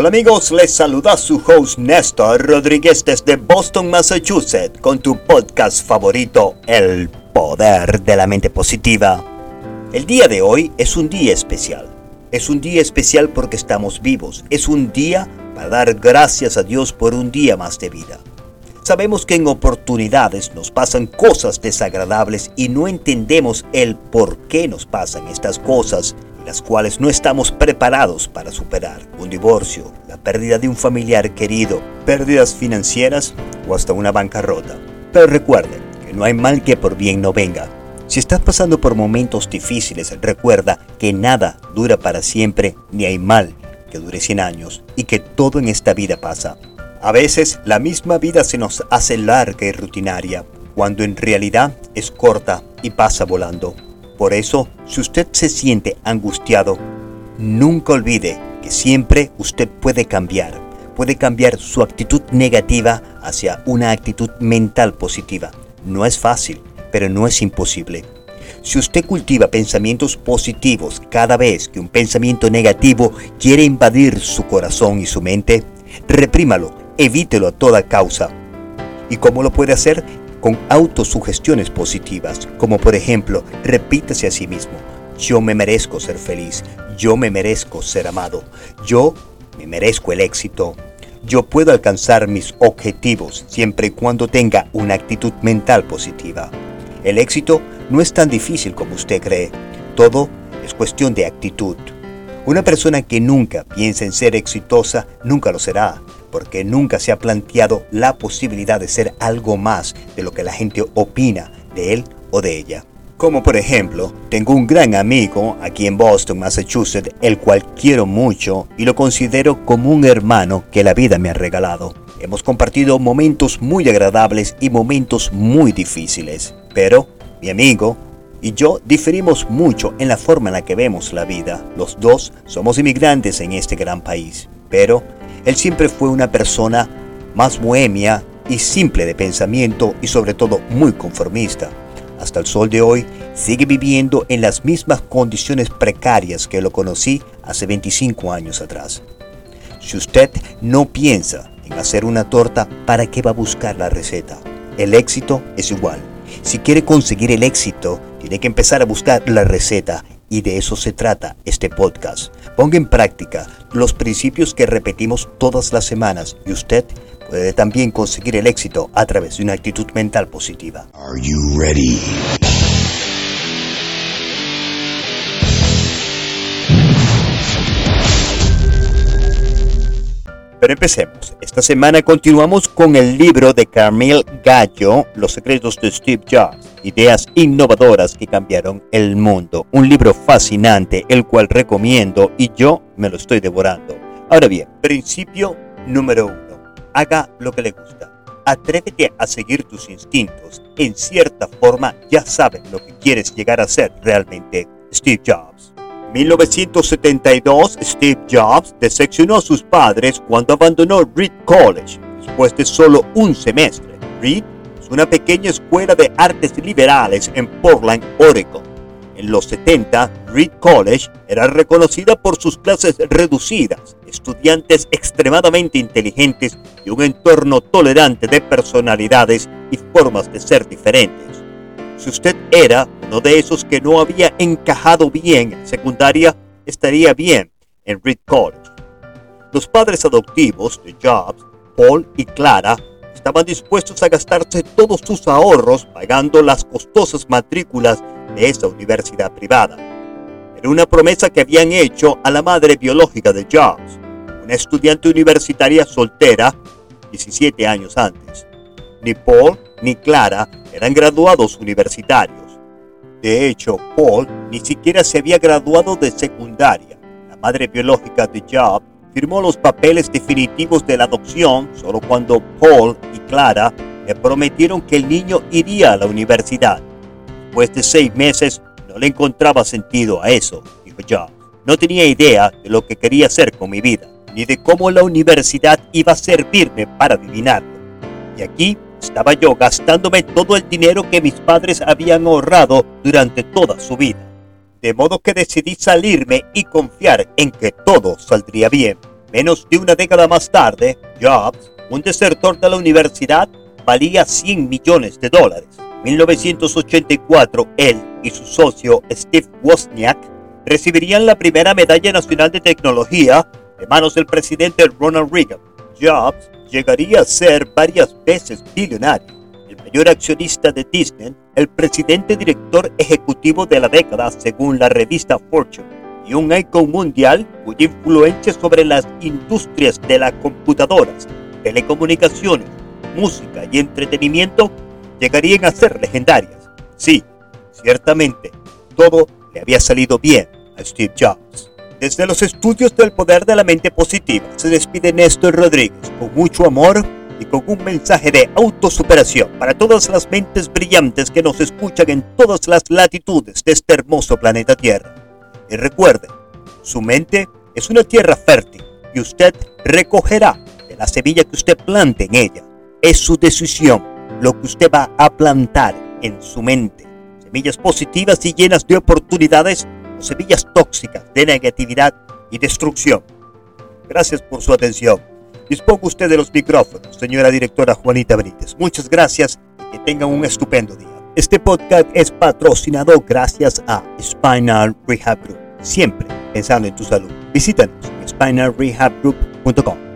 Hola amigos, les saluda su host Néstor Rodríguez desde Boston, Massachusetts, con tu podcast favorito, El Poder de la Mente Positiva. El día de hoy es un día especial. Es un día especial porque estamos vivos. Es un día para dar gracias a Dios por un día más de vida. Sabemos que en oportunidades nos pasan cosas desagradables y no entendemos el por qué nos pasan estas cosas las cuales no estamos preparados para superar. Un divorcio, la pérdida de un familiar querido, pérdidas financieras o hasta una bancarrota. Pero recuerden que no hay mal que por bien no venga. Si estás pasando por momentos difíciles, recuerda que nada dura para siempre ni hay mal que dure 100 años y que todo en esta vida pasa. A veces la misma vida se nos hace larga y rutinaria, cuando en realidad es corta y pasa volando. Por eso, si usted se siente angustiado, nunca olvide que siempre usted puede cambiar. Puede cambiar su actitud negativa hacia una actitud mental positiva. No es fácil, pero no es imposible. Si usted cultiva pensamientos positivos cada vez que un pensamiento negativo quiere invadir su corazón y su mente, reprímalo, evítelo a toda causa. ¿Y cómo lo puede hacer? Con autosugestiones positivas, como por ejemplo, repítase a sí mismo, yo me merezco ser feliz, yo me merezco ser amado, yo me merezco el éxito, yo puedo alcanzar mis objetivos siempre y cuando tenga una actitud mental positiva. El éxito no es tan difícil como usted cree, todo es cuestión de actitud. Una persona que nunca piensa en ser exitosa nunca lo será, porque nunca se ha planteado la posibilidad de ser algo más de lo que la gente opina de él o de ella. Como por ejemplo, tengo un gran amigo aquí en Boston, Massachusetts, el cual quiero mucho y lo considero como un hermano que la vida me ha regalado. Hemos compartido momentos muy agradables y momentos muy difíciles, pero mi amigo y yo diferimos mucho en la forma en la que vemos la vida. Los dos somos inmigrantes en este gran país, pero él siempre fue una persona más bohemia y simple de pensamiento y sobre todo muy conformista. Hasta el sol de hoy sigue viviendo en las mismas condiciones precarias que lo conocí hace 25 años atrás. Si usted no piensa en hacer una torta, ¿para qué va a buscar la receta? El éxito es igual. Si quiere conseguir el éxito, tiene que empezar a buscar la receta y de eso se trata este podcast. Ponga en práctica los principios que repetimos todas las semanas y usted puede también conseguir el éxito a través de una actitud mental positiva. Are you ready? Pero empecemos. Esta semana continuamos con el libro de Carmel Gallo, Los secretos de Steve Jobs, ideas innovadoras que cambiaron el mundo. Un libro fascinante, el cual recomiendo y yo me lo estoy devorando. Ahora bien, principio número uno. Haga lo que le gusta. Atrévete a seguir tus instintos. En cierta forma ya sabes lo que quieres llegar a ser realmente. Steve Jobs. 1972, Steve Jobs decepcionó a sus padres cuando abandonó Reed College después de solo un semestre. Reed es una pequeña escuela de artes liberales en Portland, Oregon. En los 70, Reed College era reconocida por sus clases reducidas, estudiantes extremadamente inteligentes y un entorno tolerante de personalidades y formas de ser diferentes. Si usted era uno de esos que no había encajado bien en secundaria, estaría bien en Reed College. Los padres adoptivos de Jobs, Paul y Clara, estaban dispuestos a gastarse todos sus ahorros pagando las costosas matrículas de esa universidad privada. Era una promesa que habían hecho a la madre biológica de Jobs, una estudiante universitaria soltera 17 años antes. Ni Paul ni Clara eran graduados universitarios. De hecho, Paul ni siquiera se había graduado de secundaria. La madre biológica de Job firmó los papeles definitivos de la adopción solo cuando Paul y Clara le prometieron que el niño iría a la universidad. Después de seis meses no le encontraba sentido a eso, dijo Job. No tenía idea de lo que quería hacer con mi vida, ni de cómo la universidad iba a servirme para adivinarlo. Y aquí estaba yo gastándome todo el dinero que mis padres habían ahorrado durante toda su vida. De modo que decidí salirme y confiar en que todo saldría bien. Menos de una década más tarde, Jobs, un desertor de la universidad, valía 100 millones de dólares. En 1984, él y su socio Steve Wozniak recibirían la primera medalla nacional de tecnología de manos del presidente Ronald Reagan. Jobs llegaría a ser varias veces billonario, el mayor accionista de Disney, el presidente director ejecutivo de la década según la revista Fortune, y un icon mundial cuya influencia sobre las industrias de las computadoras, telecomunicaciones, música y entretenimiento llegarían a ser legendarias. Sí, ciertamente, todo le había salido bien a Steve Jobs. Desde los estudios del poder de la mente positiva se despide Néstor Rodríguez con mucho amor y con un mensaje de autosuperación para todas las mentes brillantes que nos escuchan en todas las latitudes de este hermoso planeta Tierra. Y recuerden, su mente es una tierra fértil y usted recogerá de la semilla que usted plante en ella. Es su decisión lo que usted va a plantar en su mente. Semillas positivas y llenas de oportunidades semillas tóxicas de negatividad y destrucción. Gracias por su atención. Disponga usted de los micrófonos, señora directora Juanita Benítez. Muchas gracias y que tengan un estupendo día. Este podcast es patrocinado gracias a Spinal Rehab Group. Siempre pensando en tu salud. Visítanos en spinalrehabgroup.com.